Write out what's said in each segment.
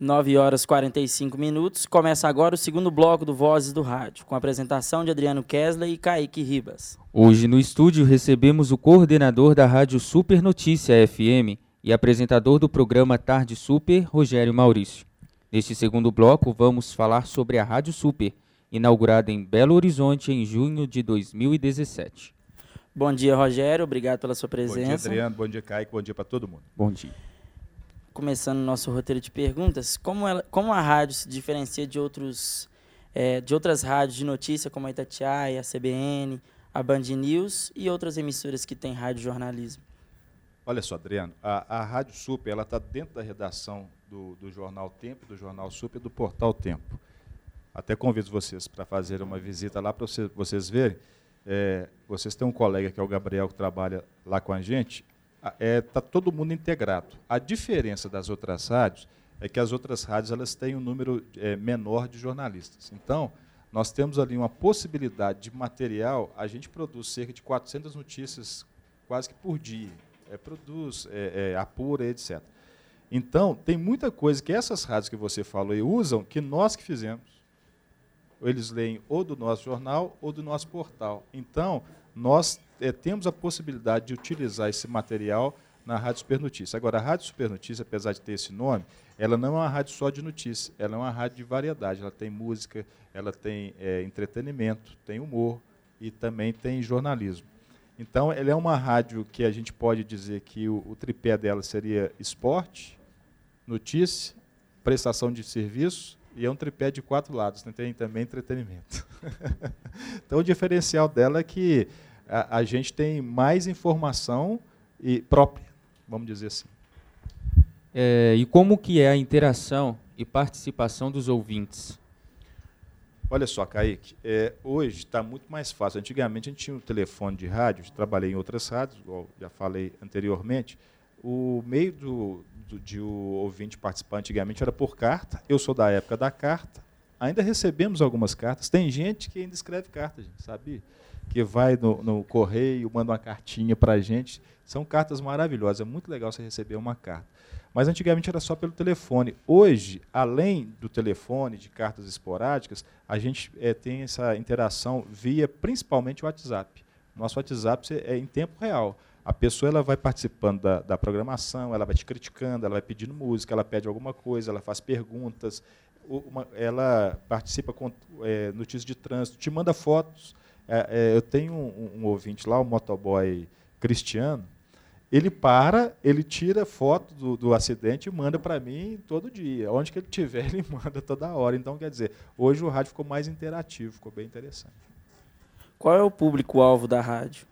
9 horas e 45 minutos. Começa agora o segundo bloco do Vozes do Rádio, com a apresentação de Adriano Kesley e Kaique Ribas. Hoje no estúdio recebemos o coordenador da Rádio Super Notícia FM e apresentador do programa Tarde Super, Rogério Maurício. Neste segundo bloco, vamos falar sobre a Rádio Super, inaugurada em Belo Horizonte em junho de 2017. Bom dia, Rogério. Obrigado pela sua presença. Bom dia, Adriano. Bom dia, Kaique. Bom dia para todo mundo. Bom dia começando nosso roteiro de perguntas, como, ela, como a rádio se diferencia de, outros, é, de outras rádios de notícia, como a Itatiaia, a CBN, a Band News e outras emissoras que têm rádio jornalismo? Olha só, Adriano, a, a Rádio Super está dentro da redação do, do Jornal Tempo, do Jornal Super e do Portal Tempo. Até convido vocês para fazer uma visita lá para vocês, vocês verem. É, vocês têm um colega que é o Gabriel que trabalha lá com a gente está é, tá todo mundo integrado. A diferença das outras rádios é que as outras rádios elas têm um número é, menor de jornalistas. Então, nós temos ali uma possibilidade de material, a gente produz cerca de 400 notícias quase que por dia. É, produz, é, é, apura, etc. Então, tem muita coisa que essas rádios que você falou e usam que nós que fizemos. Eles leem ou do nosso jornal ou do nosso portal. Então, nós é, temos a possibilidade de utilizar esse material na Rádio Super Notícia. Agora, a Rádio Super Notícia, apesar de ter esse nome, ela não é uma rádio só de notícia, ela é uma rádio de variedade. Ela tem música, ela tem é, entretenimento, tem humor e também tem jornalismo. Então, ela é uma rádio que a gente pode dizer que o, o tripé dela seria esporte, notícia, prestação de serviço e é um tripé de quatro lados, né? tem também entretenimento. então, o diferencial dela é que a, a gente tem mais informação e própria, vamos dizer assim. É, e como que é a interação e participação dos ouvintes? Olha só, Kaique, é, hoje está muito mais fácil. Antigamente a gente tinha um telefone de rádio, trabalhei em outras rádios, igual já falei anteriormente. O meio do, do, de o ouvinte participar antigamente era por carta. Eu sou da época da carta. Ainda recebemos algumas cartas. Tem gente que ainda escreve cartas, sabe? Que vai no, no correio, manda uma cartinha para a gente. São cartas maravilhosas, é muito legal você receber uma carta. Mas antigamente era só pelo telefone. Hoje, além do telefone, de cartas esporádicas, a gente é, tem essa interação via principalmente o WhatsApp. Nosso WhatsApp é em tempo real. A pessoa ela vai participando da, da, programação, ela vai te criticando, ela vai pedindo música, ela pede alguma coisa, ela faz perguntas, uma, ela participa com é, notícias de trânsito, te manda fotos. É, é, eu tenho um, um, ouvinte lá, o um motoboy Cristiano, ele para, ele tira foto do, do acidente e manda para mim todo dia. Onde que ele tiver, ele manda toda hora. Então, quer dizer, hoje o rádio ficou mais interativo, ficou bem interessante. Qual é o público-alvo da rádio?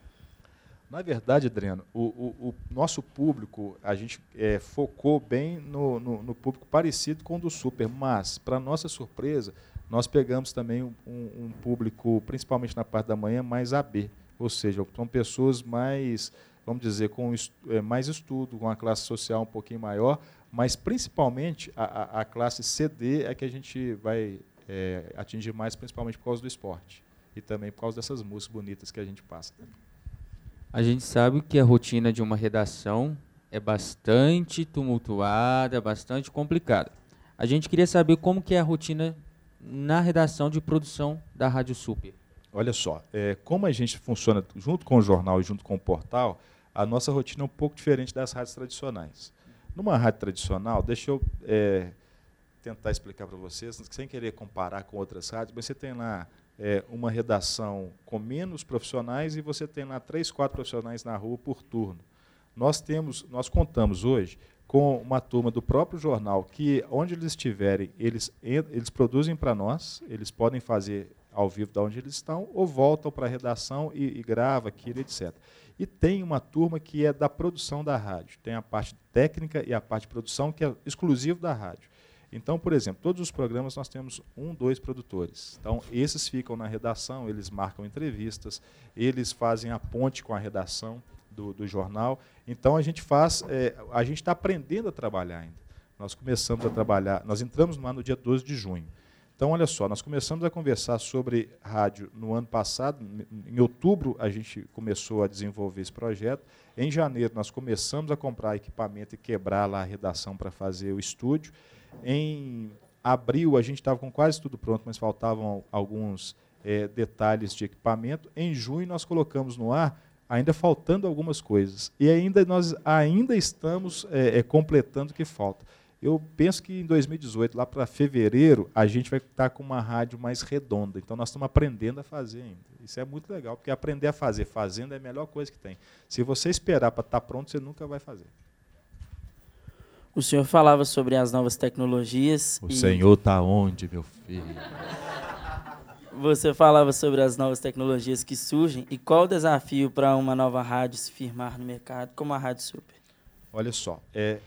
Na verdade, Adriano, o, o, o nosso público, a gente é, focou bem no, no, no, público parecido com o do Super, mas, para nossa surpresa, nós pegamos também um, um, público, principalmente na parte da manhã, mais AB, ou seja, são pessoas mais, vamos dizer, com é, mais estudo, com uma classe social um pouquinho maior, mas principalmente a, a, a classe CD é que a gente vai é, atingir mais, principalmente por causa do esporte e também por causa dessas músicas bonitas que a gente passa. A gente sabe que a rotina de uma redação é bastante tumultuada, bastante complicada. A gente queria saber como que é a rotina na redação de produção da Rádio Super? Olha só, é, como a gente funciona junto com o jornal e junto com o portal, a nossa rotina é um pouco diferente das rádios tradicionais. Numa rádio tradicional, deixa eu é, tentar explicar para vocês, sem querer comparar com outras rádios, mas você tem lá é, uma redação com menos profissionais e você tem lá três, quatro profissionais na rua por turno. Nós temos, nós contamos hoje com uma turma do próprio jornal que, onde eles estiverem, eles, eles produzem para nós, eles podem fazer ao vivo de onde eles estão, ou voltam para a redação e, e grava aquilo, etc. E tem uma turma que é da produção da rádio. Tem a parte técnica e a parte de produção, que é exclusivo da rádio. Então, por exemplo, todos os programas nós temos um, dois produtores. Então, esses ficam na redação, eles marcam entrevistas, eles fazem a ponte com a redação do, do jornal. Então a gente faz, é, a gente está aprendendo a trabalhar ainda. Nós começamos a trabalhar, nós entramos ar no dia 12 de junho. Então, olha só, nós começamos a conversar sobre rádio no ano passado. Em outubro, a gente começou a desenvolver esse projeto. Em janeiro, nós começamos a comprar equipamento e quebrar lá a redação para fazer o estúdio. Em abril, a gente estava com quase tudo pronto, mas faltavam alguns é, detalhes de equipamento. Em junho, nós colocamos no ar, ainda faltando algumas coisas. E ainda nós ainda estamos é, é, completando o que falta. Eu penso que em 2018, lá para fevereiro, a gente vai estar com uma rádio mais redonda. Então nós estamos aprendendo a fazer ainda. Isso é muito legal, porque aprender a fazer fazendo é a melhor coisa que tem. Se você esperar para estar pronto, você nunca vai fazer. O senhor falava sobre as novas tecnologias. O e... senhor está onde, meu filho? Você falava sobre as novas tecnologias que surgem e qual o desafio para uma nova rádio se firmar no mercado como a Rádio Super? Olha só, é,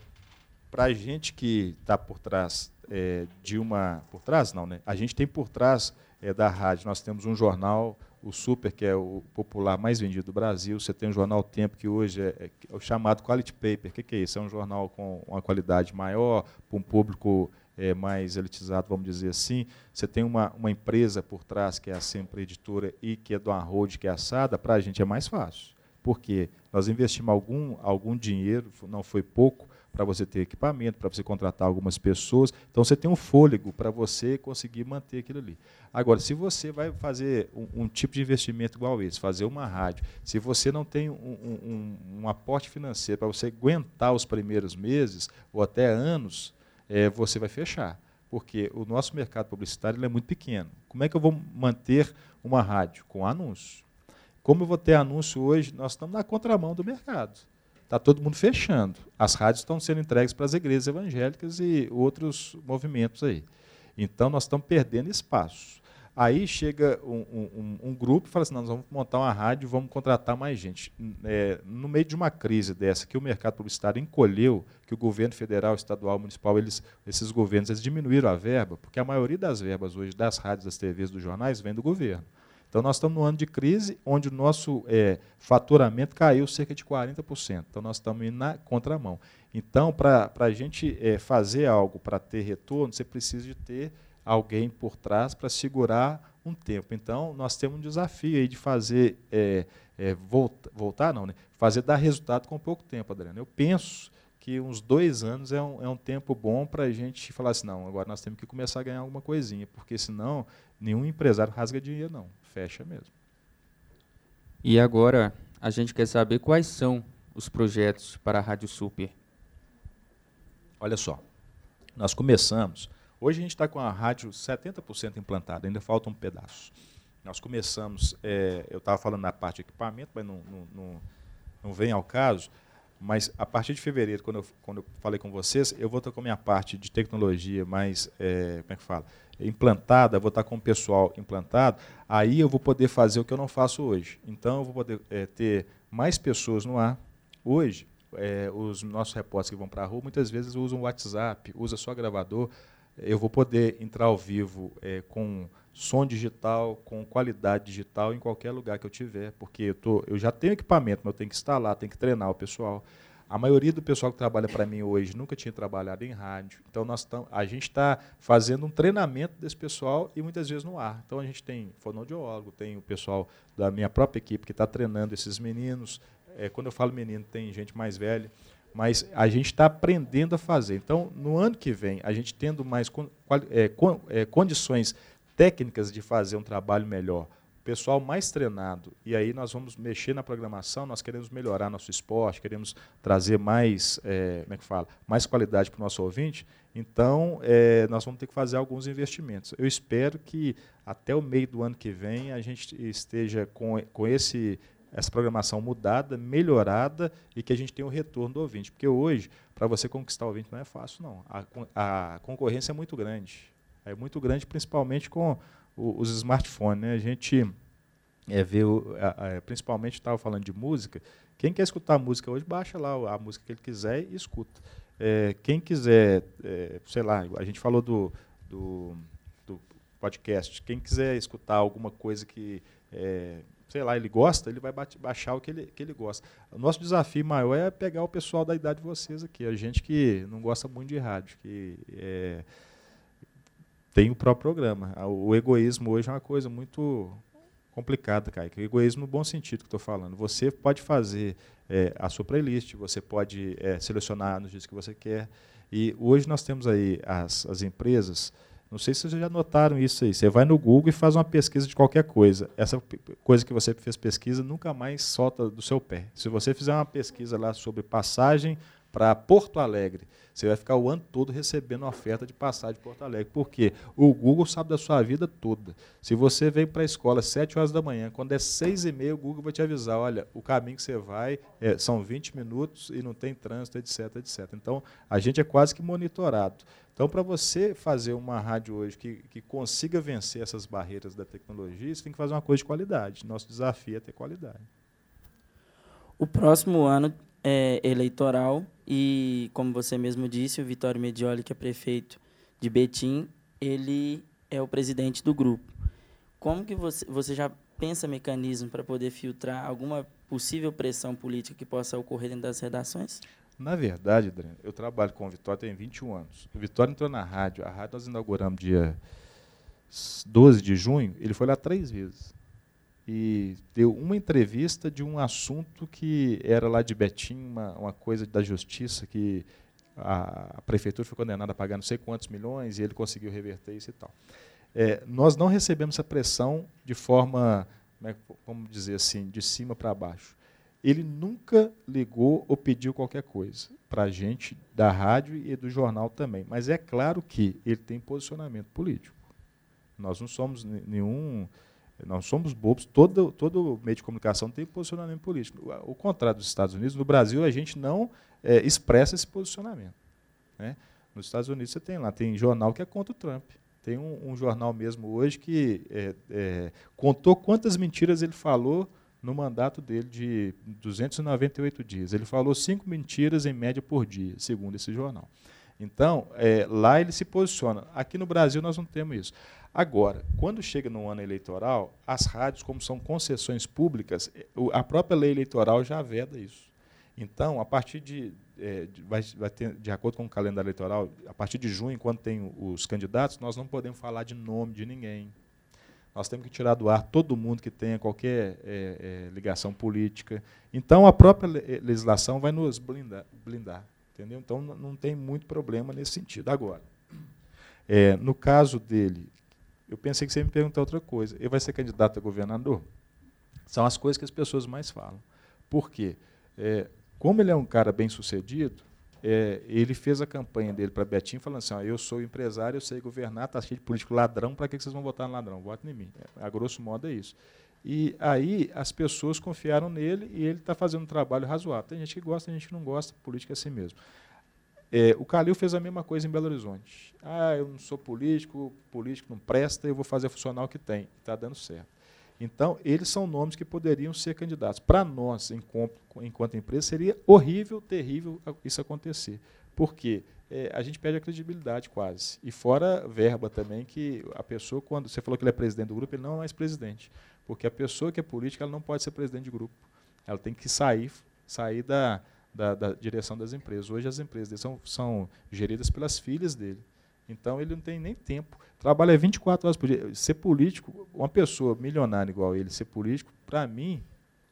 para a gente que está por trás é, de uma. Por trás, não, né? A gente tem por trás é, da rádio, nós temos um jornal, o Super, que é o popular mais vendido do Brasil. Você tem o jornal Tempo, que hoje é, é, é o chamado Quality Paper. O que, que, é isso? É um jornal com uma qualidade maior, para um público é, mais elitizado, vamos dizer assim. Você tem uma, uma empresa por trás, que é a Sempre Editora, e que é do Arroad, que é assada, para a gente é mais fácil. Porque nós investimos algum, algum dinheiro, não foi pouco, para você ter equipamento, para você contratar algumas pessoas. Então você tem um fôlego para você conseguir manter aquilo ali. Agora, se você vai fazer um, um, tipo de investimento igual esse, fazer uma rádio, se você não tem um, um, um aporte financeiro para você aguentar os primeiros meses ou até anos, é, você vai fechar. Porque o nosso mercado publicitário é muito pequeno. Como é que eu vou manter uma rádio? Com anúncio. Como eu vou ter anúncio hoje? Nós estamos na contramão do mercado está todo mundo fechando. As rádios estão sendo entregues para as igrejas evangélicas e outros movimentos aí. Então, nós estamos perdendo espaço. Aí chega um, um, um grupo e fala assim, nós vamos montar uma rádio, vamos contratar mais gente. É, no meio de uma crise dessa, que o mercado publicitário encolheu, que o governo federal, estadual, municipal, eles, esses governos eles diminuíram a verba, porque a maioria das verbas hoje das rádios, das TVs, dos jornais, vem do governo. Então, nós estamos no ano de crise, onde o nosso é, faturamento caiu cerca de 40%. Então, nós estamos indo na contramão. Então, para a gente é, fazer algo para ter retorno, você precisa de ter alguém por trás para segurar um tempo. Então, nós temos um desafio aí de fazer, é, é, volta, voltar não, né? fazer dar resultado com pouco tempo, Adriano. Eu penso que uns dois anos é um, é um tempo bom para a gente falar assim, não, agora nós temos que começar a ganhar alguma coisinha, porque senão nenhum empresário rasga dinheiro, não fecha mesmo. E agora a gente quer saber quais são os projetos para a Rádio Super. Olha só, nós começamos. Hoje a gente está com a rádio 70% implantada, ainda falta um pedaço. Nós começamos, é, eu estava falando na parte de equipamento, mas não, não, não, não vem ao caso. Mas a partir de fevereiro, quando eu, quando eu falei com vocês, eu vou estar com a minha parte de tecnologia mais, é, como é que fala? implantada, vou estar com o pessoal implantado, aí eu vou poder fazer o que eu não faço hoje. Então, eu vou poder é, ter mais pessoas no ar. Hoje, é, os nossos repórteres que vão para a rua, muitas vezes usam o WhatsApp, usa só gravador. Eu vou poder entrar ao vivo é, com som digital, com qualidade digital em qualquer lugar que eu tiver, porque eu, tô, eu já tenho equipamento, mas eu tenho que instalar, tenho que treinar o pessoal. A maioria do pessoal que trabalha para mim hoje nunca tinha trabalhado em rádio. Então, nós tam, a gente está fazendo um treinamento desse pessoal e muitas vezes no ar. Então, a gente tem fonoaudiólogo, tem o pessoal da minha própria equipe que está treinando esses meninos. É, quando eu falo menino, tem gente mais velha. Mas a gente está aprendendo a fazer. Então, no ano que vem, a gente tendo mais é, é, condições técnicas de fazer um trabalho melhor, pessoal mais treinado, e aí nós vamos mexer na programação, nós queremos melhorar nosso esporte, queremos trazer mais, é, como é que fala, mais qualidade para o nosso ouvinte, então é, nós vamos ter que fazer alguns investimentos. Eu espero que até o meio do ano que vem a gente esteja com, com esse, essa programação mudada, melhorada e que a gente tenha o retorno do ouvinte. Porque hoje, para você conquistar o ouvinte não é fácil, não. A, a concorrência é muito grande. É muito grande, principalmente com os smartphones. Né? A gente é, vê, principalmente estava falando de música, quem quer escutar música hoje, baixa lá a música que ele quiser e escuta. É, quem quiser, é, sei lá, a gente falou do, do, do, podcast, quem quiser escutar alguma coisa que, é, sei lá, ele gosta, ele vai baixar o que ele, que ele gosta. O nosso desafio maior é pegar o pessoal da idade de vocês aqui, a gente que não gosta muito de rádio, que é, tem o próprio programa. O egoísmo hoje é uma coisa muito complicada, Kaique. O egoísmo no bom sentido que estou falando. Você pode fazer é, a sua playlist, você pode é, selecionar nos dias que você quer. E hoje nós temos aí as, as empresas, não sei se vocês já notaram isso aí, você vai no Google e faz uma pesquisa de qualquer coisa. Essa coisa que você fez pesquisa nunca mais solta do seu pé. Se você fizer uma pesquisa lá sobre passagem para Porto Alegre, você vai ficar o ano todo recebendo oferta de passagem de Porto Alegre. Por quê? O Google sabe da sua vida toda. Se você vem para a escola às 7 horas da manhã, quando é 6 e meia, o Google vai te avisar, olha, o caminho que você vai é, são 20 minutos e não tem trânsito, etc, etc. Então, a gente é quase que monitorado. Então, para você fazer uma rádio hoje que, que consiga vencer essas barreiras da tecnologia, você tem que fazer uma coisa de qualidade. Nosso desafio é ter qualidade. O próximo ano é, eleitoral e, como você mesmo disse, o Vitório Medioli, que é prefeito de Betim, ele é o presidente do grupo. Como que você, você já pensa mecanismo para poder filtrar alguma possível pressão política que possa ocorrer dentro das redações? Na verdade, Adriano, eu trabalho com o Vitória tem 21 anos. O Vitória entrou na rádio, a rádio nós inauguramos dia 12 de junho, ele foi lá três vezes e deu uma entrevista de um assunto que era lá de Betim, uma, uma coisa da justiça que a, a, prefeitura foi condenada a pagar não sei quantos milhões e ele conseguiu reverter isso e tal. É, nós não recebemos essa pressão de forma, como é dizer assim, de cima para baixo. Ele nunca ligou ou pediu qualquer coisa para a gente da rádio e do jornal também. Mas é claro que ele tem posicionamento político. Nós não somos nenhum nós somos bobos, todo, todo meio de comunicação tem posicionamento político. O contrário dos Estados Unidos, no Brasil a gente não é, expressa esse posicionamento. Né? Nos Estados Unidos você tem lá, tem jornal que é contra o Trump. Tem um, um jornal mesmo hoje que é, é, contou quantas mentiras ele falou no mandato dele de 298 dias. Ele falou cinco mentiras em média por dia, segundo esse jornal. Então, é, lá ele se posiciona. Aqui no Brasil nós não temos isso. Agora, quando chega no ano eleitoral, as rádios, como são concessões públicas, eh, a própria lei eleitoral já veda isso. Então, a partir de, é, de, vai, vai ter, de acordo com o calendário eleitoral, a partir de junho, quando tem os candidatos, nós não podemos falar de nome de ninguém. Nós temos que tirar do ar todo mundo que tenha qualquer é, é, ligação política. Então, a própria legislação vai nos blindar. blindar entendeu? Então, não tem muito problema nesse sentido. Agora, no caso dele, eu pensei que você ia me perguntar outra coisa. Ele vai ser candidato a governador? São as coisas que as pessoas mais falam. Por quê? É, como ele é um cara bem sucedido, é, ele fez a campanha dele para Betinho falando assim: ó, eu sou empresário, eu sei governar, está cheio de político ladrão, para que vocês vão votar no ladrão? Votem em mim. É, a grosso modo é isso. E aí as pessoas confiaram nele e ele está fazendo um trabalho razoável. Tem gente que gosta, tem gente que não gosta, política é assim mesmo. É, o Calil fez a mesma coisa em Belo Horizonte. Ah, eu não sou político, político não presta, eu vou fazer funcionar o que tem. Está dando certo. Então, eles são nomes que poderiam ser candidatos. Para nós, enquanto empresa, seria horrível, terrível isso acontecer. Porque é, a gente perde a credibilidade quase. E fora verba também, que a pessoa, quando você falou que ele é presidente do grupo, ele não é mais presidente. Porque a pessoa que é política, ela não pode ser presidente de grupo. Ela tem que sair, sair da, da, da, direção das empresas. Hoje as empresas são, são geridas pelas filhas dele. Então ele não tem nem tempo. Trabalha 24 horas por dia. Ser político, uma pessoa milionária igual ele, ser político, para mim,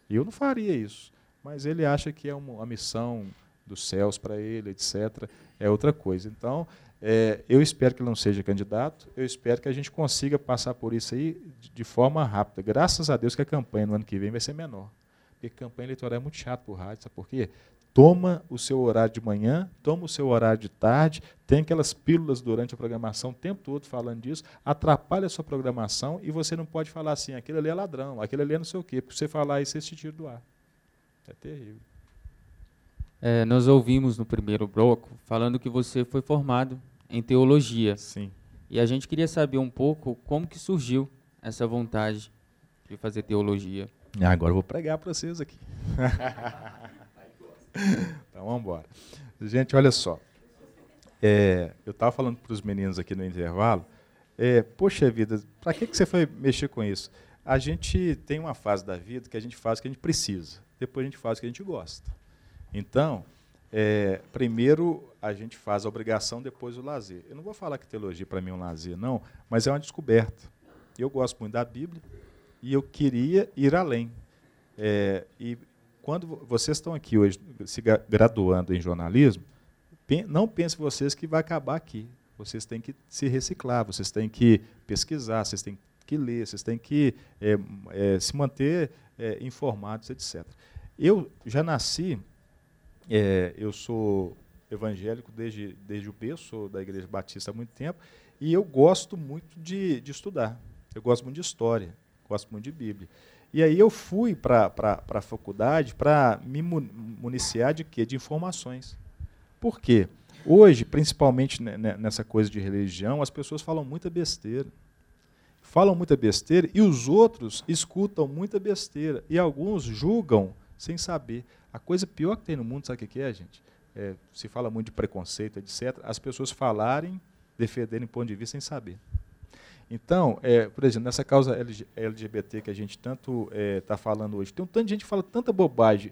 eu não faria isso. Mas ele acha que é uma, uma missão dos céus para ele, etc. É outra coisa. Então, é, eu espero que ele não seja candidato, eu espero que a gente consiga passar por isso aí de, forma rápida. Graças a Deus que a campanha no ano que vem vai ser menor. Porque campanha eleitoral é muito chato por rádio, sabe por quê? toma o seu horário de manhã, toma o seu horário de tarde, tem aquelas pílulas durante a programação o tempo todo falando disso, atrapalha a sua programação e você não pode falar assim, aquele ali é ladrão, aquele ali é não sei o quê, porque você falar isso, você se tira do ar. É terrível. É, nós ouvimos no primeiro bloco falando que você foi formado em teologia. Sim. E a gente queria saber um pouco como que surgiu essa vontade de fazer teologia. Agora eu vou pregar para vocês aqui. então vamos embora. Gente, olha só. É, eu estava falando para os meninos aqui no intervalo. É, poxa vida, para que, que você foi mexer com isso? A gente tem uma fase da vida que a gente faz o que a gente precisa, depois a gente faz o que a gente gosta. Então, é, primeiro a gente faz a obrigação, depois o lazer. Eu não vou falar que teologia para mim é um lazer, não, mas é uma descoberta. Eu gosto muito da Bíblia e eu queria ir além. É, e quando vocês estão aqui hoje se graduando em jornalismo, não pensem vocês que vai acabar aqui. Vocês têm que se reciclar, vocês têm que pesquisar, vocês têm que ler, vocês têm que é, é, se manter é, informados, etc. Eu já nasci, é, eu sou evangélico desde, desde o berço, sou da Igreja Batista há muito tempo, e eu gosto muito de, de estudar. Eu gosto muito de história, gosto muito de Bíblia. E aí eu fui para a faculdade para me municiar de quê? De informações. Por quê? Hoje, principalmente nessa coisa de religião, as pessoas falam muita besteira. Falam muita besteira e os outros escutam muita besteira. E alguns julgam sem saber. A coisa pior que tem no mundo, sabe o que é, gente? É, se fala muito de preconceito, etc. As pessoas falarem, defenderem ponto de vista sem saber. Então, é, por exemplo, nessa causa LGBT que a gente tanto está é, tá falando hoje, tem um tanto de gente que fala tanta bobagem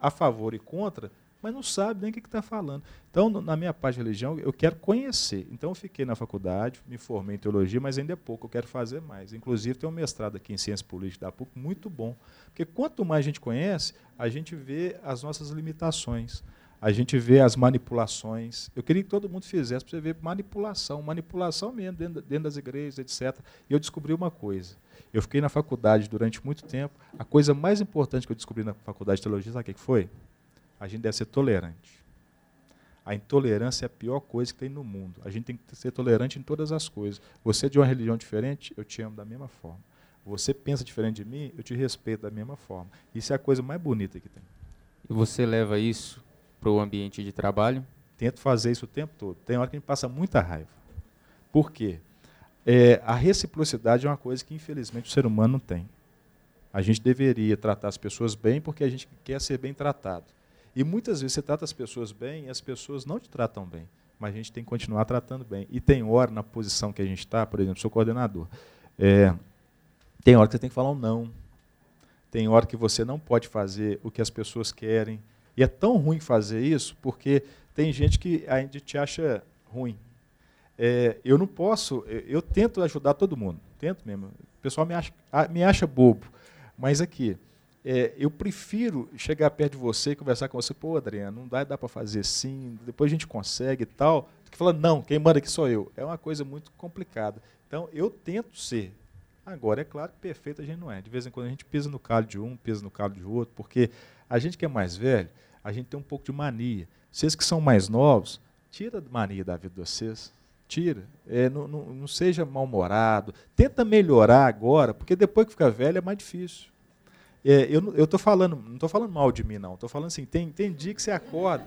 a favor e contra, mas não sabe nem o que está falando. Então, na minha parte de religião, eu quero conhecer. Então, eu fiquei na faculdade, me formei em teologia, mas ainda é pouco, eu quero fazer mais. Inclusive, tem um mestrado aqui em Ciências Políticas da PUC, muito bom. Porque quanto mais a gente conhece, a gente vê as nossas limitações, a gente vê as manipulações. Eu queria que todo mundo fizesse para você ver manipulação, manipulação mesmo, dentro, dentro das igrejas, etc. E eu descobri uma coisa. Eu fiquei na faculdade durante muito tempo. A coisa mais importante que eu descobri na faculdade de teologia, sabe o que foi? A gente deve ser tolerante. A intolerância é a pior coisa que tem no mundo. A gente tem que ser tolerante em todas as coisas. Você é de uma religião diferente, eu te amo da mesma forma. Você pensa diferente de mim, eu te respeito da mesma forma. Isso é a coisa mais bonita que tem. E você leva isso para o ambiente de trabalho? Tento fazer isso o tempo todo. Tem hora que a gente passa muita raiva. Por quê? É, a reciprocidade é uma coisa que, infelizmente, o ser humano não tem. A gente deveria tratar as pessoas bem porque a gente quer ser bem tratado. E muitas vezes você trata as pessoas bem e as pessoas não te tratam bem. Mas a gente tem que continuar tratando bem. E tem hora, na posição que a gente está, por exemplo, sou coordenador, é, tem hora que você tem que falar um não. Tem hora que você não pode fazer o que as pessoas querem. E é tão ruim fazer isso porque tem gente que ainda te acha ruim. É, eu não posso, eu, eu, tento ajudar todo mundo, tento mesmo. O pessoal me acha, me acha bobo. Mas aqui, é, eu prefiro chegar perto de você e conversar com você, pô, Adriano, não dá, dá para fazer assim, depois a gente consegue e tal, do que falar, não, quem manda aqui sou eu. É uma coisa muito complicada. Então, eu tento ser. Agora, é claro que perfeito a gente não é. De vez em quando a gente pisa no calo de um, pisa no calo de outro, porque a gente que é mais velho, a gente tem um pouco de mania. Vocês que são mais novos, tira a mania da vida de vocês. Tira. É, não, não, não seja mal-humorado. Tenta melhorar agora, porque depois que fica velho é mais difícil. É, eu estou falando, não estou falando mal de mim, não. Estou falando assim, tem, tem dia que você acorda,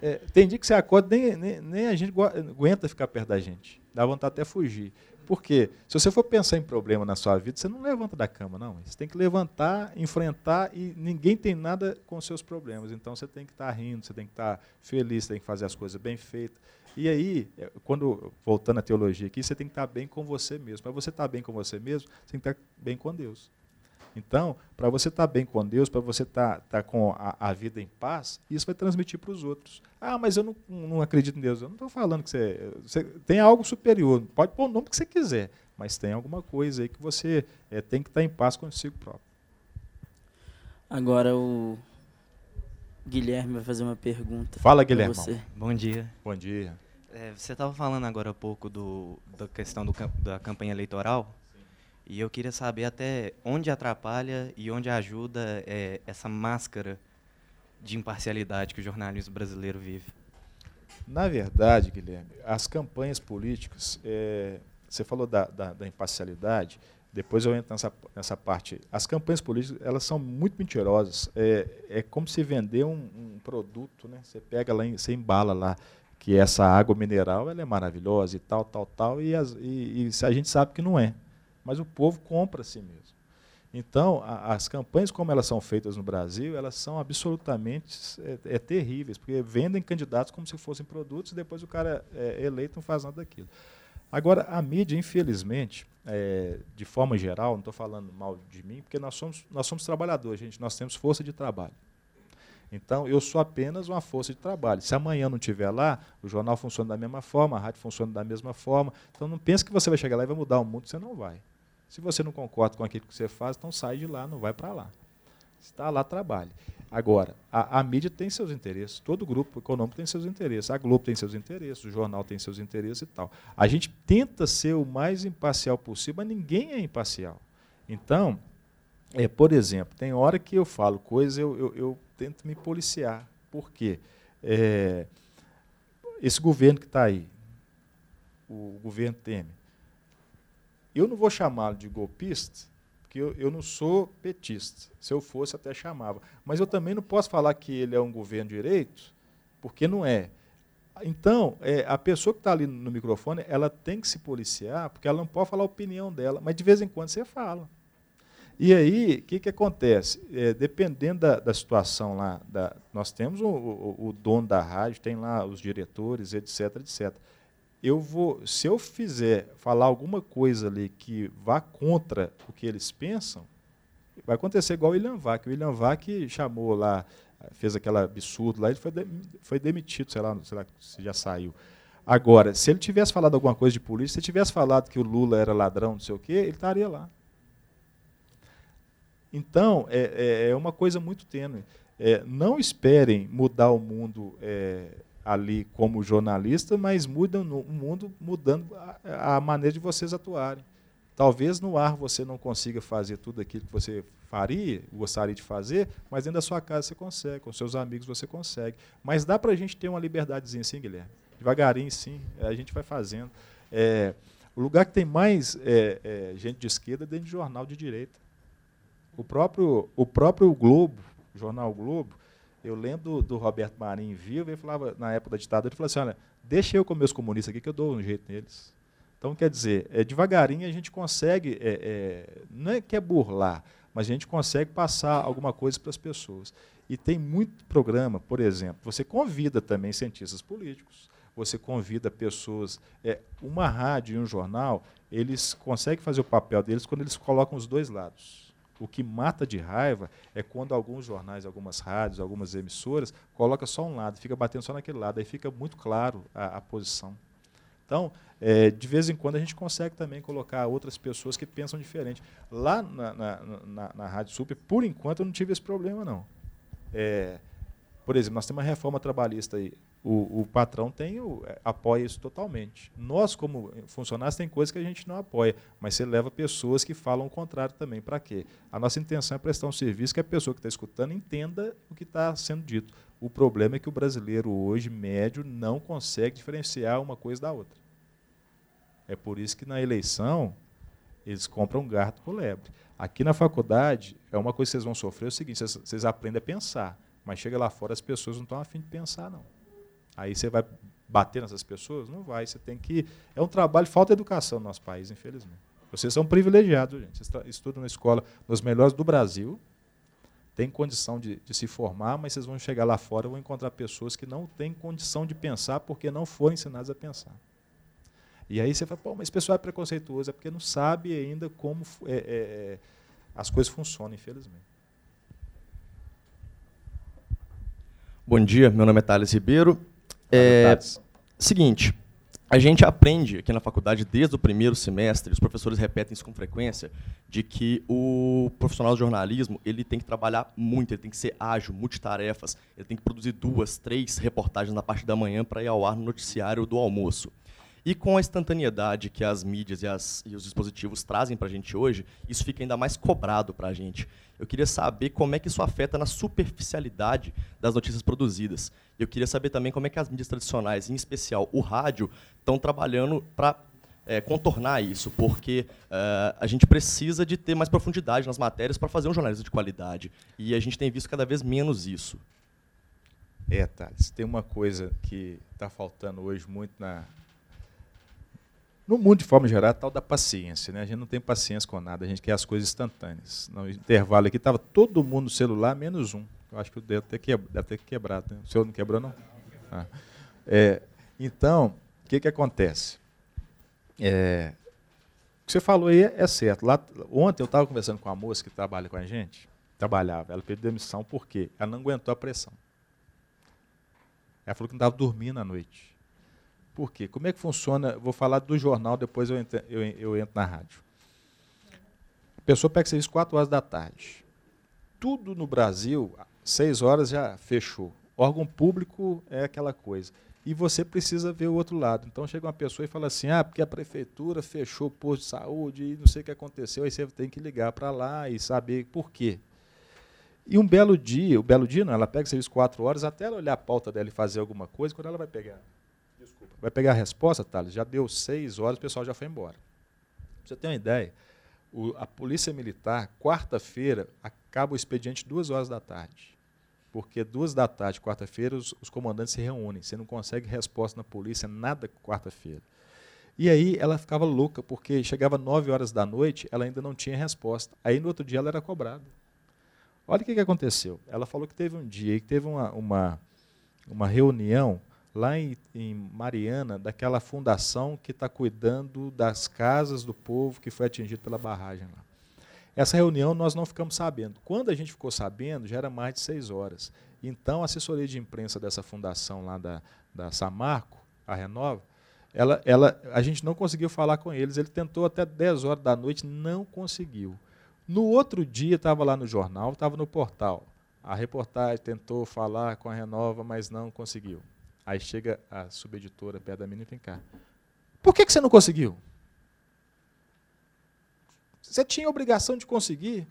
é, tem dia que você acorda, nem, nem, nem, a gente aguenta ficar perto da gente. Dá vontade até fugir. Por quê? Se você for pensar em problema na sua vida, você não levanta da cama, não. Você tem que levantar, enfrentar e ninguém tem nada com os seus problemas. Então você tem que estar tá rindo, você tem que estar tá feliz, você tem que fazer as coisas bem feitas. E aí, é, quando voltando à teologia aqui, você tem que estar tá bem com você mesmo. Para você estar bem com você mesmo, você tem que estar bem com Deus. Então, para você estar tá bem com Deus, para você estar tá, tá com a, a, vida em paz, isso vai transmitir para os outros. Ah, mas eu não, não acredito em Deus. Eu não estou falando que você, você, tem algo superior. Pode pôr o nome que você quiser, mas tem alguma coisa aí que você é, tem que estar tá em paz consigo próprio. Agora o Guilherme vai fazer uma pergunta. Fala, Guilherme. Bom dia. Bom dia. É, você estava falando agora há pouco do, da questão do, da campanha eleitoral. E eu queria saber até onde atrapalha e onde ajuda é, essa máscara de imparcialidade que o jornalismo brasileiro vive. Na verdade, Guilherme, as campanhas políticas, é, você falou da, da, da, imparcialidade, depois eu entro nessa, nessa parte. As campanhas políticas elas são muito mentirosas. É, é como se vender um, um produto, né? Você pega lá, você embala lá que essa água mineral ela é maravilhosa e tal, tal, tal, e, as, e, e a gente sabe que não é mas o povo compra a si mesmo. Então, a, as campanhas como elas são feitas no Brasil, elas são absolutamente é, é, terríveis, porque vendem candidatos como se fossem produtos e depois o cara é eleito não faz nada daquilo. Agora, a mídia, infelizmente, é, de forma geral, não estou falando mal de mim, porque nós somos, nós somos trabalhadores, gente, nós temos força de trabalho. Então, eu sou apenas uma força de trabalho. Se amanhã não estiver lá, o jornal funciona da mesma forma, a rádio funciona da mesma forma. Então, não pense que você vai chegar lá e vai mudar o mundo, você não vai. Se você não concorda com aquilo que você faz, então sai de lá, não vai para lá. Está lá, trabalhe. Agora, a, a, mídia tem seus interesses, todo grupo econômico tem seus interesses, a Globo tem seus interesses, o jornal tem seus interesses e tal. A gente tenta ser o mais imparcial possível, mas ninguém é imparcial. Então, é, por exemplo, tem hora que eu falo coisas, eu, eu, eu tento me policiar. Por quê? É, esse governo que está aí, o governo Temer, eu não vou chamá-lo de golpista, porque eu, eu não sou petista. Se eu fosse, até chamava. Mas eu também não posso falar que ele é um governo de direito, porque não é. Então, é, a pessoa que está ali no microfone, ela tem que se policiar, porque ela não pode falar a opinião dela, mas de vez em quando você fala. E aí, o que, que acontece? É, dependendo da, da, situação lá, da, nós temos o, o, o, dono da rádio, tem lá os diretores, etc, etc eu vou, se eu fizer falar alguma coisa ali que vá contra o que eles pensam, vai acontecer igual o William Vac. O William Vac chamou lá, fez aquele absurdo lá, ele foi, de, foi demitido, sei lá, sei lá se já saiu. Agora, se ele tivesse falado alguma coisa de polícia, se ele tivesse falado que o Lula era ladrão, não sei o quê, ele estaria lá. Então, é, é, é uma coisa muito tênue. É, não esperem mudar o mundo é, ali como jornalista, mas mudam no mundo mudando a, a, maneira de vocês atuarem. Talvez no ar você não consiga fazer tudo aquilo que você faria, gostaria de fazer, mas dentro da sua casa você consegue, com seus amigos você consegue. Mas dá para a gente ter uma liberdadezinha assim, Guilherme. Devagarinho, sim, a gente vai fazendo. É, o lugar que tem mais é, é, gente de esquerda é dentro de jornal de direita. O próprio, o próprio Globo, o jornal Globo, eu lembro do, Roberto Marinho vivo, ele falava, na época da ditadura, ele falou assim, olha, deixa eu com meus comunistas aqui que eu dou um jeito neles. Então, quer dizer, é, devagarinho a gente consegue, é, é, não é que é burlar, mas a gente consegue passar alguma coisa para as pessoas. E tem muito programa, por exemplo, você convida também cientistas políticos, você convida pessoas. É, uma rádio e um jornal, eles conseguem fazer o papel deles quando eles colocam os dois lados. O que mata de raiva é quando alguns jornais, algumas rádios, algumas emissoras colocam só um lado, fica batendo só naquele lado, aí fica muito claro a, a posição. Então, é, de vez em quando a gente consegue também colocar outras pessoas que pensam diferente. Lá na, na, na, na Rádio Super, por enquanto, eu não tive esse problema, não. É, por exemplo, nós temos uma reforma trabalhista aí o, o patrão tem o, é, apoia isso totalmente. Nós, como funcionários, tem coisas que a gente não apoia, mas você leva pessoas que falam o contrário também. Para quê? A nossa intenção é prestar um serviço que a pessoa que está escutando entenda o que está sendo dito. O problema é que o brasileiro hoje, médio, não consegue diferenciar uma coisa da outra. É por isso que na eleição eles compram gato por lebre. Aqui na faculdade, é uma coisa que vocês vão sofrer, é o seguinte, vocês, vocês aprendem a pensar, mas chega lá fora as pessoas não estão afim de pensar, não. Aí você vai bater nessas pessoas? Não vai. Você tem que. É um trabalho, falta educação no nosso país, infelizmente. Vocês são privilegiados, gente. Vocês estudam na escola nos melhores do Brasil, têm condição de, de, se formar, mas vocês vão chegar lá fora e vão encontrar pessoas que não têm condição de pensar porque não foram ensinadas a pensar. E aí você fala, pô, mas esse pessoal é preconceituoso, é porque não sabe ainda como é, é, é as coisas funcionam, infelizmente. Bom dia, meu nome é Thales Ribeiro, é, seguinte, a gente aprende aqui na faculdade desde o primeiro semestre, os professores repetem isso com frequência, de que o profissional de jornalismo ele tem que trabalhar muito, ele tem que ser ágil, multitarefas, ele tem que produzir duas, três reportagens na parte da manhã para ir ao ar no noticiário do almoço. E com a instantaneidade que as mídias e, as, e os dispositivos trazem para a gente hoje, isso fica ainda mais cobrado para a gente. Eu queria saber como é que isso afeta na superficialidade das notícias produzidas. Eu queria saber também como é que as mídias tradicionais, em especial o rádio, estão trabalhando para é, contornar isso, porque uh, a gente precisa de ter mais profundidade nas matérias para fazer um jornalismo de qualidade. E a gente tem visto cada vez menos isso. É, Thales, tem uma coisa que está faltando hoje muito na, no mundo, de forma geral, é tal da paciência. Né? A gente não tem paciência com nada, a gente quer as coisas instantâneas. No intervalo aqui estava todo mundo no celular, menos um. Eu acho que o dedo até deve ter quebrado. Né? O seu não quebrou, não? Ah. É, então, o que, que acontece? É, o que você falou aí é, é certo. Lá, ontem eu estava conversando com uma moça que trabalha com a gente, trabalhava, ela pediu demissão porque ela não aguentou a pressão. Ela falou que não estava dormindo à noite. Por quê? Como é que funciona? Vou falar do jornal, depois eu entro, eu, eu entro na rádio. A pessoa pega serviço 4 horas da tarde. tudo no Brasil, seis horas já fechou. Órgão público é aquela coisa. E você precisa ver o outro lado. Então chega uma pessoa e fala assim: ah, porque a prefeitura fechou o posto de saúde e não sei o que aconteceu. Aí você tem que ligar para lá e saber por quê. E um belo dia, o belo dia não, ela pega serviço quatro horas, até ela olhar a pauta dela e fazer alguma coisa, quando ela vai pegar. Desculpa. Vai pegar a resposta, Thales, já deu seis horas, o pessoal já foi embora. Pra você ter uma ideia, o, a Polícia Militar, quarta-feira, acaba o expediente duas horas da tarde. Porque duas da tarde, quarta-feira, os, os, comandantes se reúnem. Você não consegue resposta na polícia, nada quarta-feira. E aí ela ficava louca, porque chegava nove horas da noite, ela ainda não tinha resposta. Aí no outro dia ela era cobrada. Olha o que, que aconteceu. Ela falou que teve um dia que teve uma, uma, uma reunião lá em, em, Mariana, daquela fundação que está cuidando das casas do povo que foi atingido pela barragem lá. Essa reunião nós não ficamos sabendo. Quando a gente ficou sabendo, já era mais de seis horas. Então, a assessoria de imprensa dessa fundação lá da, da Samarco, a Renova, ela, ela, a gente não conseguiu falar com eles. Ele tentou até 10 horas da noite, não conseguiu. No outro dia, estava lá no jornal, estava no portal. A reportagem tentou falar com a Renova, mas não conseguiu. Aí chega a subeditora perto da menina e vem cá. Por que, que você não conseguiu? Você tinha a obrigação de conseguir.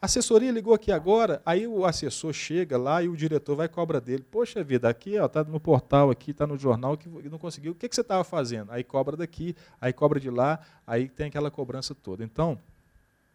A assessoria ligou aqui agora, aí o assessor chega lá e o diretor vai cobra dele. Poxa vida, aqui está no portal, aqui está no jornal que não conseguiu. O que, que você estava fazendo? Aí cobra daqui, aí cobra de lá, aí tem aquela cobrança toda. Então,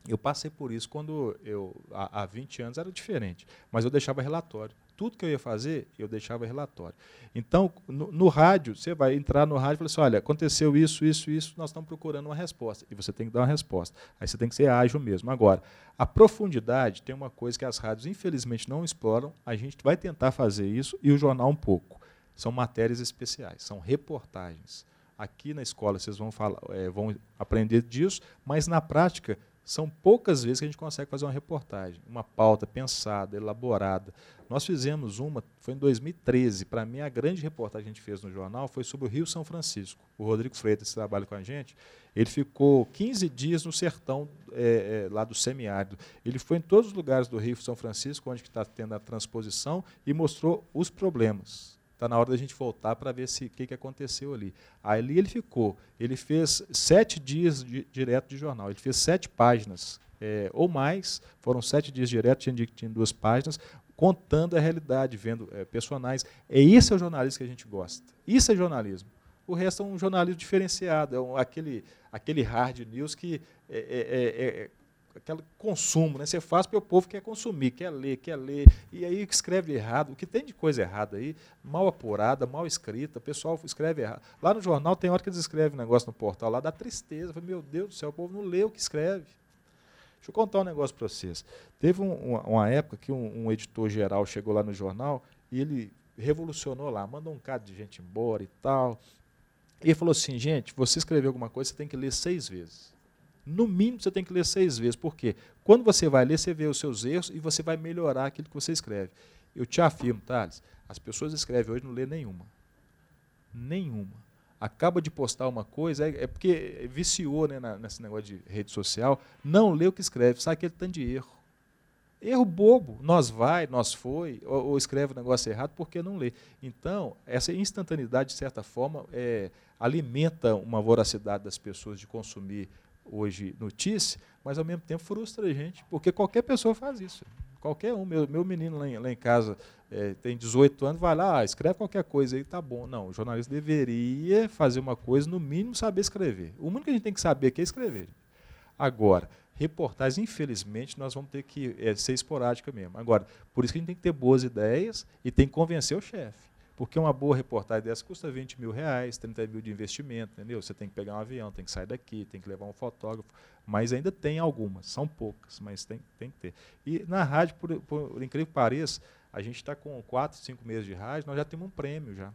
eu passei por isso quando eu, há, há 20 anos era diferente, mas eu deixava relatório tudo que eu ia fazer, eu deixava relatório. Então, no, no rádio, você vai entrar no rádio e falar assim: olha, aconteceu isso, isso, isso, nós estamos procurando uma resposta. E você tem que dar uma resposta. Aí você tem que ser ágil mesmo. Agora, a profundidade tem uma coisa que as rádios, infelizmente, não exploram. A gente vai tentar fazer isso e o jornal um pouco. São matérias especiais, são reportagens. Aqui na escola vocês vão, falar, é, vão aprender disso, mas na prática são poucas vezes que a gente consegue fazer uma reportagem, uma pauta pensada, elaborada. Nós fizemos uma, foi em 2013. Para mim, a grande reportagem que a gente fez no jornal foi sobre o Rio São Francisco. O Rodrigo Freitas, trabalha com a gente, ele ficou 15 dias no sertão é, é, lá do semiárido. Ele foi em todos os lugares do Rio São Francisco, onde está tendo a transposição, e mostrou os problemas. Está na hora da gente voltar para ver o que, que aconteceu ali. Ali ele ficou. Ele fez sete dias de, direto de jornal. Ele fez sete páginas é, ou mais. Foram sete dias direto, tinha, tinha duas páginas, contando a realidade, vendo é, personagens. É esse é o jornalismo que a gente gosta. Isso é jornalismo. O resto é um jornalismo diferenciado, é um, aquele, aquele hard news que é, é, é, é aquele consumo, né? Você faz porque o povo quer consumir, quer ler, quer ler, e aí escreve errado. O que tem de coisa errada aí, mal apurada, mal escrita, o pessoal escreve errado. Lá no jornal tem hora que eles escrevem um negócio no portal lá, dá tristeza. Meu Deus do céu, o povo não lê o que escreve. Deixa eu contar um negócio para vocês. Teve um, uma, uma, época que um, um editor geral chegou lá no jornal e ele revolucionou lá, mandou um cara de gente embora e tal. E ele falou assim, gente, você escreveu alguma coisa, você tem que ler seis vezes. No mínimo, você tem que ler seis vezes. Por quê? Quando você vai ler, você vê os seus erros e você vai melhorar aquilo que você escreve. Eu te afirmo, Thales, as pessoas escrevem hoje não lê nenhuma. Nenhuma. Acaba de postar uma coisa, é, é porque viciou né, na, nesse negócio de rede social, não lê o que escreve, sabe aquele tanto de erro. Erro bobo, nós vai, nós foi, ou, ou escreve o negócio errado porque não lê. Então, essa instantaneidade, de certa forma, é, alimenta uma voracidade das pessoas de consumir hoje notícia, mas ao mesmo tempo frustra a gente, porque qualquer pessoa faz isso. Qualquer um, meu, meu menino lá em, lá em casa é, tem 18 anos, vai lá, ah, escreve qualquer coisa aí, tá bom. Não, o jornalista deveria fazer uma coisa, no mínimo saber escrever. O único que a gente tem que saber é escrever. Agora, reportagens, infelizmente, nós vamos ter que é, ser esporádica mesmo. Agora, por isso que a gente tem que ter boas ideias e tem que convencer o chefe. Porque uma boa reportagem dessa custa 20 mil reais, 30 mil de investimento, entendeu? Você tem que pegar um avião, tem que sair daqui, tem que levar um fotógrafo. Mas ainda tem algumas, são poucas, mas tem, tem que ter. E na rádio, por, por incrível que pareça, a gente está com 4, 5 meses de rádio, nós já temos um prêmio já.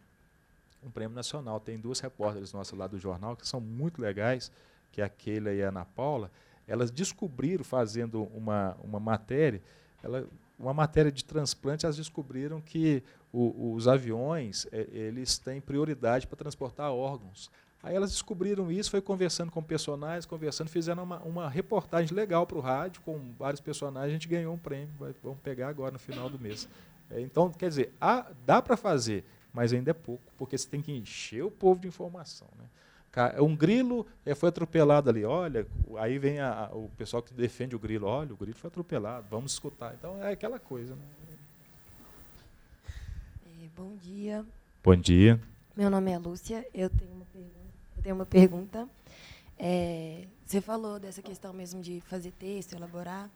Um prêmio nacional. Tem duas repórteres nossas lá do jornal que são muito legais, que é a Keila e a Ana Paula. Elas descobriram, fazendo uma, uma matéria, ela, uma matéria de transplante, elas descobriram que o, os aviões é, eles têm prioridade para transportar órgãos. Aí elas descobriram isso, foi conversando com personagens, conversando, fizeram uma, uma reportagem legal para o rádio, com vários personagens, a gente ganhou um prêmio, vai, vamos pegar agora no final do mês. É, então, quer dizer, há, dá para fazer, mas ainda é pouco, porque você tem que encher o povo de informação. Né? Um grilo é, foi atropelado ali, olha, aí vem a, o pessoal que defende o grilo, olha, o grilo foi atropelado, vamos escutar. Então é aquela coisa. Né? É, bom dia. Bom dia. Meu nome é Lúcia, eu tenho uma pergunta. Eu tenho uma pergunta. É, você falou dessa questão mesmo de fazer texto, elaborar.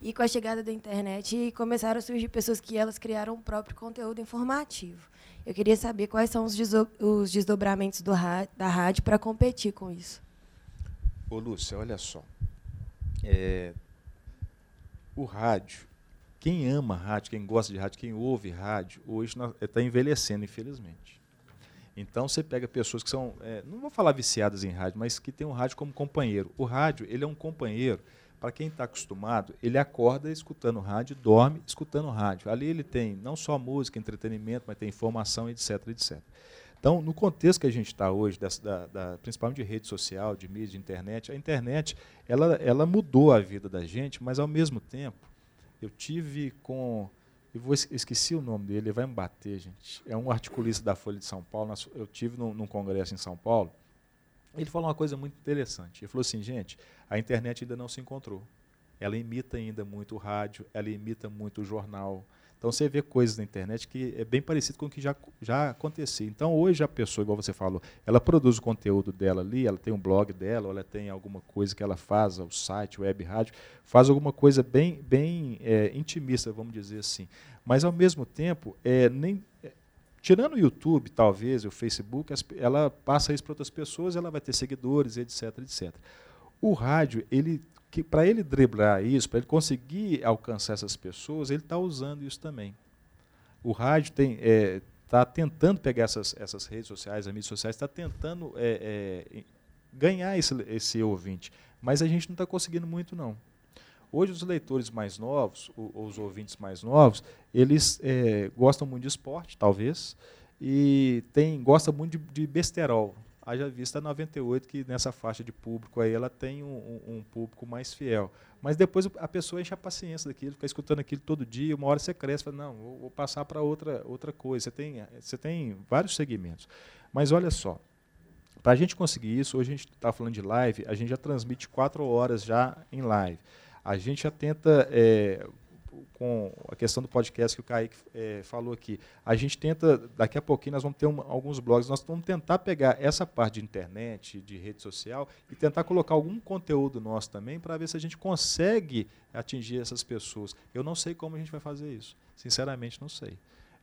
E com a chegada da internet começaram a surgir pessoas que elas criaram o próprio conteúdo informativo. Eu queria saber quais são os, os desdobramentos do, da rádio para competir com isso. Ô, Lúcia, olha só. É, o rádio, quem ama rádio, quem gosta de rádio, quem ouve rádio, hoje está envelhecendo, infelizmente. Então você pega pessoas que são, é, não vou falar viciadas em rádio, mas que têm o rádio como companheiro. O rádio, ele é um companheiro para quem está acostumado, ele acorda escutando rádio, dorme escutando rádio. Ali ele tem não só música, entretenimento, mas tem informação, etc, etc. Então, no contexto que a gente está hoje, dessa, da, da, principalmente de rede social, de mídia, de internet, a internet ela, ela mudou a vida da gente, mas ao mesmo tempo, eu tive com. Eu vou, esqueci o nome dele, ele vai me bater, gente. É um articulista da Folha de São Paulo. Eu tive num, num congresso em São Paulo ele falou uma coisa muito interessante. Ele falou assim, gente, a internet ainda não se encontrou. Ela imita ainda muito o rádio, ela imita muito o jornal. Então você vê coisas na internet que é bem parecido com o que já, já acontecia. Então hoje a pessoa, igual você falou, ela produz o conteúdo dela ali, ela tem um blog dela, ela tem alguma coisa que ela faz, o site, web rádio, faz alguma coisa bem, bem é, intimista, vamos dizer assim. Mas ao mesmo tempo, é, nem, Tirando o YouTube, talvez, o Facebook, ela passa isso para outras pessoas, ela vai ter seguidores, etc, etc. O rádio, ele, para ele driblar isso, para ele conseguir alcançar essas pessoas, ele está usando isso também. O rádio tem está é, tentando pegar essas, essas redes sociais, as mídias sociais, está tentando é, é, ganhar esse, esse ouvinte, mas a gente não está conseguindo muito não. Hoje os leitores mais novos, os ouvintes mais novos, eles é, gostam muito de esporte, talvez, e tem, muito de, de besterol. Haja vista a 98, que nessa faixa de público aí ela tem um, um, público mais fiel. Mas depois a pessoa enche a paciência daquilo, fica escutando aquilo todo dia, uma hora você cresce, fala, não, vou, vou passar para outra, outra coisa. Você tem, você tem vários segmentos. Mas olha só, para a gente conseguir isso, hoje a gente está falando de live, a gente já transmite quatro horas já em live. A gente já tenta, é, com a questão do podcast que o Kaique é, falou aqui, a gente tenta, daqui a pouquinho nós vamos ter um, alguns blogs, nós vamos tentar pegar essa parte de internet, de rede social, e tentar colocar algum conteúdo nosso também para ver se a gente consegue atingir essas pessoas. Eu não sei como a gente vai fazer isso, sinceramente não sei.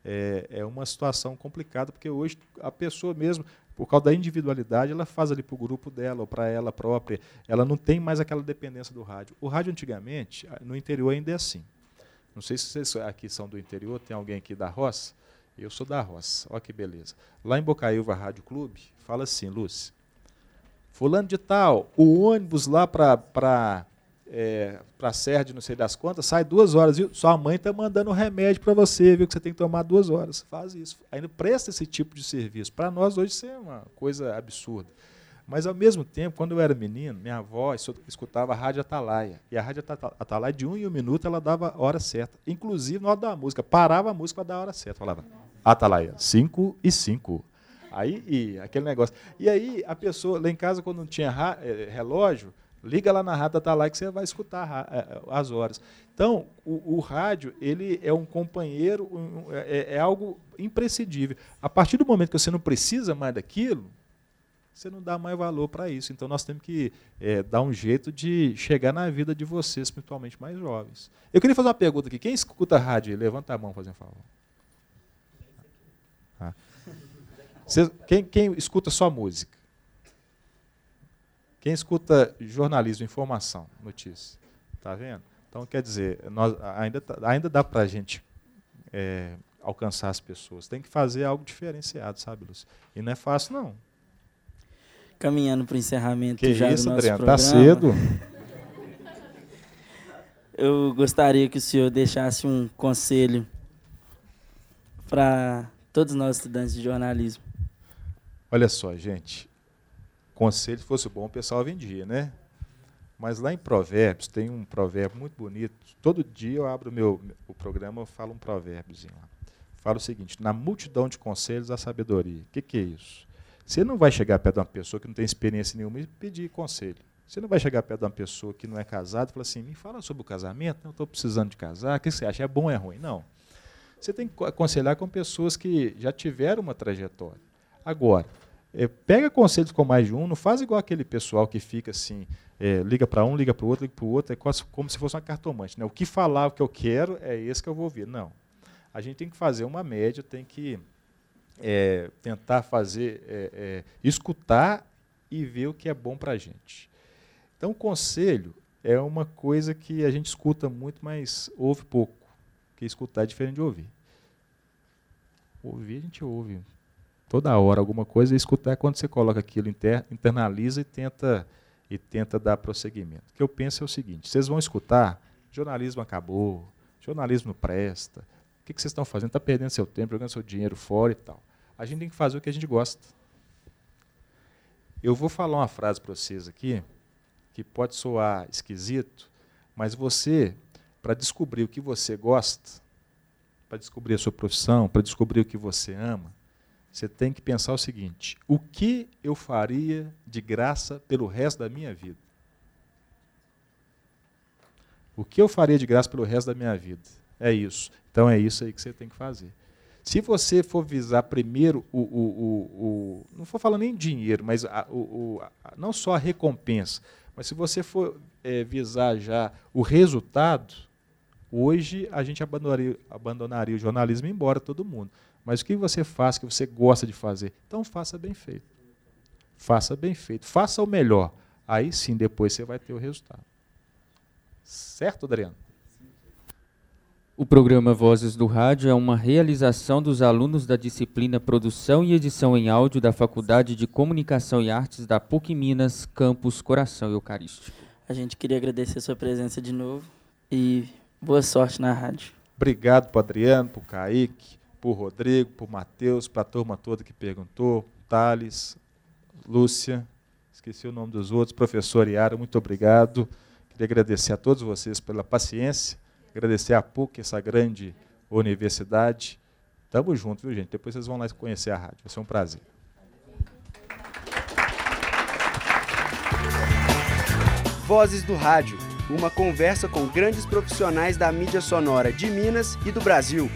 É, é uma situação complicada, porque hoje a pessoa mesmo, por causa da individualidade, ela faz ali para o grupo dela ou para ela própria. Ela não tem mais aquela dependência do rádio. O rádio, antigamente, no interior ainda é assim. Não sei se vocês aqui são do interior, tem alguém aqui da roça? Eu sou da roça, olha que beleza. Lá em Bocaiúva Rádio Clube, fala assim, Lúcia, fulano de tal, o ônibus lá para é, para Serra de não sei das quantas, sai duas horas, viu? Sua mãe está mandando remédio para você, viu? Que você tem que tomar duas horas. Faz isso. Ainda presta esse tipo de serviço. Para nós hoje isso é uma coisa absurda. Mas ao mesmo tempo, quando eu era menino, minha avó escutava a Rádio Atalaia. E a Rádio Atalaia, de um em um minuto, ela dava a hora certa. Inclusive, na hora da música, parava a música para dar a hora certa. Falava, Atalaia, cinco e cinco. Aí, e, aquele negócio. E aí, a pessoa, lá em casa, quando não tinha eh, relógio, Liga lá na rádio lá que você vai escutar é, é, as horas. Então, o, o rádio ele é um companheiro, um, é, é, algo imprescindível. A partir do momento que você não precisa mais daquilo, você não dá mais valor para isso. Então, nós temos que é, dar um jeito de chegar na vida de vocês, principalmente mais jovens. Eu queria fazer uma pergunta aqui. Quem escuta rádio? Levanta a mão, fazendo favor. Ah. quem, quem escuta só música? Quem escuta jornalismo, informação, notícia, tá vendo? Então, quer dizer, nós, ainda, tá, ainda dá para a gente é, alcançar as pessoas. Tem que fazer algo diferenciado, sabe, Lúcio? E não é fácil, não. Caminhando para o encerramento que já isso, do nosso Adriano, programa. Tá cedo. Eu gostaria que o senhor deixasse um conselho para todos nós estudantes de jornalismo. Olha só, gente conselho fosse bom, o pessoal vendia, né? Mas lá em Provérbios tem um provérbio muito bonito. Todo dia eu abro meu, o programa, eu falo um provérbiozinho lá. Fala o seguinte: na multidão de conselhos a sabedoria. O que, que é isso? Você não vai chegar perto de uma pessoa que não tem experiência nenhuma e pedir conselho. Você não vai chegar perto de uma pessoa que não é casada e falar assim: me fala sobre o casamento, eu estou precisando de casar, o que você acha? É bom ou é ruim? Não. Você tem que aconselhar com pessoas que já tiveram uma trajetória. Agora, é, pega conselhos com mais de um, não faz igual aquele pessoal que fica assim, é, liga para um, liga para o outro, liga para o outro, é quase como se fosse uma cartomante. Né? O que falar, o que eu quero, é esse que eu vou ouvir. Não. A gente tem que fazer uma média, tem que é, tentar fazer, é, é, escutar e ver o que é bom para a gente. Então, conselho é uma coisa que a gente escuta muito, mas ouve pouco. Porque escutar é diferente de ouvir. Ouvir a gente ouve toda hora alguma coisa e escutar é quando você coloca aquilo, inter, internaliza e tenta, e tenta dar prosseguimento. O que eu penso é o seguinte: vocês vão escutar, jornalismo acabou, jornalismo não presta, o que, que vocês estão fazendo? Está perdendo seu tempo, jogando seu dinheiro fora e tal. A gente tem que fazer o que a gente gosta. Eu vou falar uma frase para vocês aqui, que pode soar esquisito, mas você, para descobrir o que você gosta, para descobrir a sua profissão, para descobrir o que você ama, você tem que pensar o seguinte: o que eu faria de graça pelo resto da minha vida? O que eu faria de graça pelo resto da minha vida? É isso. Então é isso aí que você tem que fazer. Se você for visar primeiro o. o, o, o não vou falar nem dinheiro, mas a, o, a, não só a recompensa, mas se você for é, visar já o resultado, hoje a gente abandonaria, abandonaria o jornalismo e embora todo mundo. Mas o que você faz que você gosta de fazer? Então faça bem feito. Faça bem feito. Faça o melhor. Aí sim, depois você vai ter o resultado. Certo, Adriano? O programa Vozes do Rádio é uma realização dos alunos da disciplina Produção e Edição em Áudio da Faculdade de Comunicação e Artes da PUC Minas, Campus Coração Eucarístico. A gente queria agradecer a sua presença de novo e boa sorte na rádio. Obrigado para Adriano, para o Kaique, por Rodrigo, por Matheus, para a turma toda que perguntou, Thales, Lúcia, esqueci o nome dos outros, professor Iara, muito obrigado. Queria agradecer a todos vocês pela paciência, agradecer a PUC, essa grande universidade. Tamo junto, viu, gente? Depois vocês vão lá conhecer a rádio, vai ser um prazer. Vozes do Rádio, uma conversa com grandes profissionais da mídia sonora de Minas e do Brasil.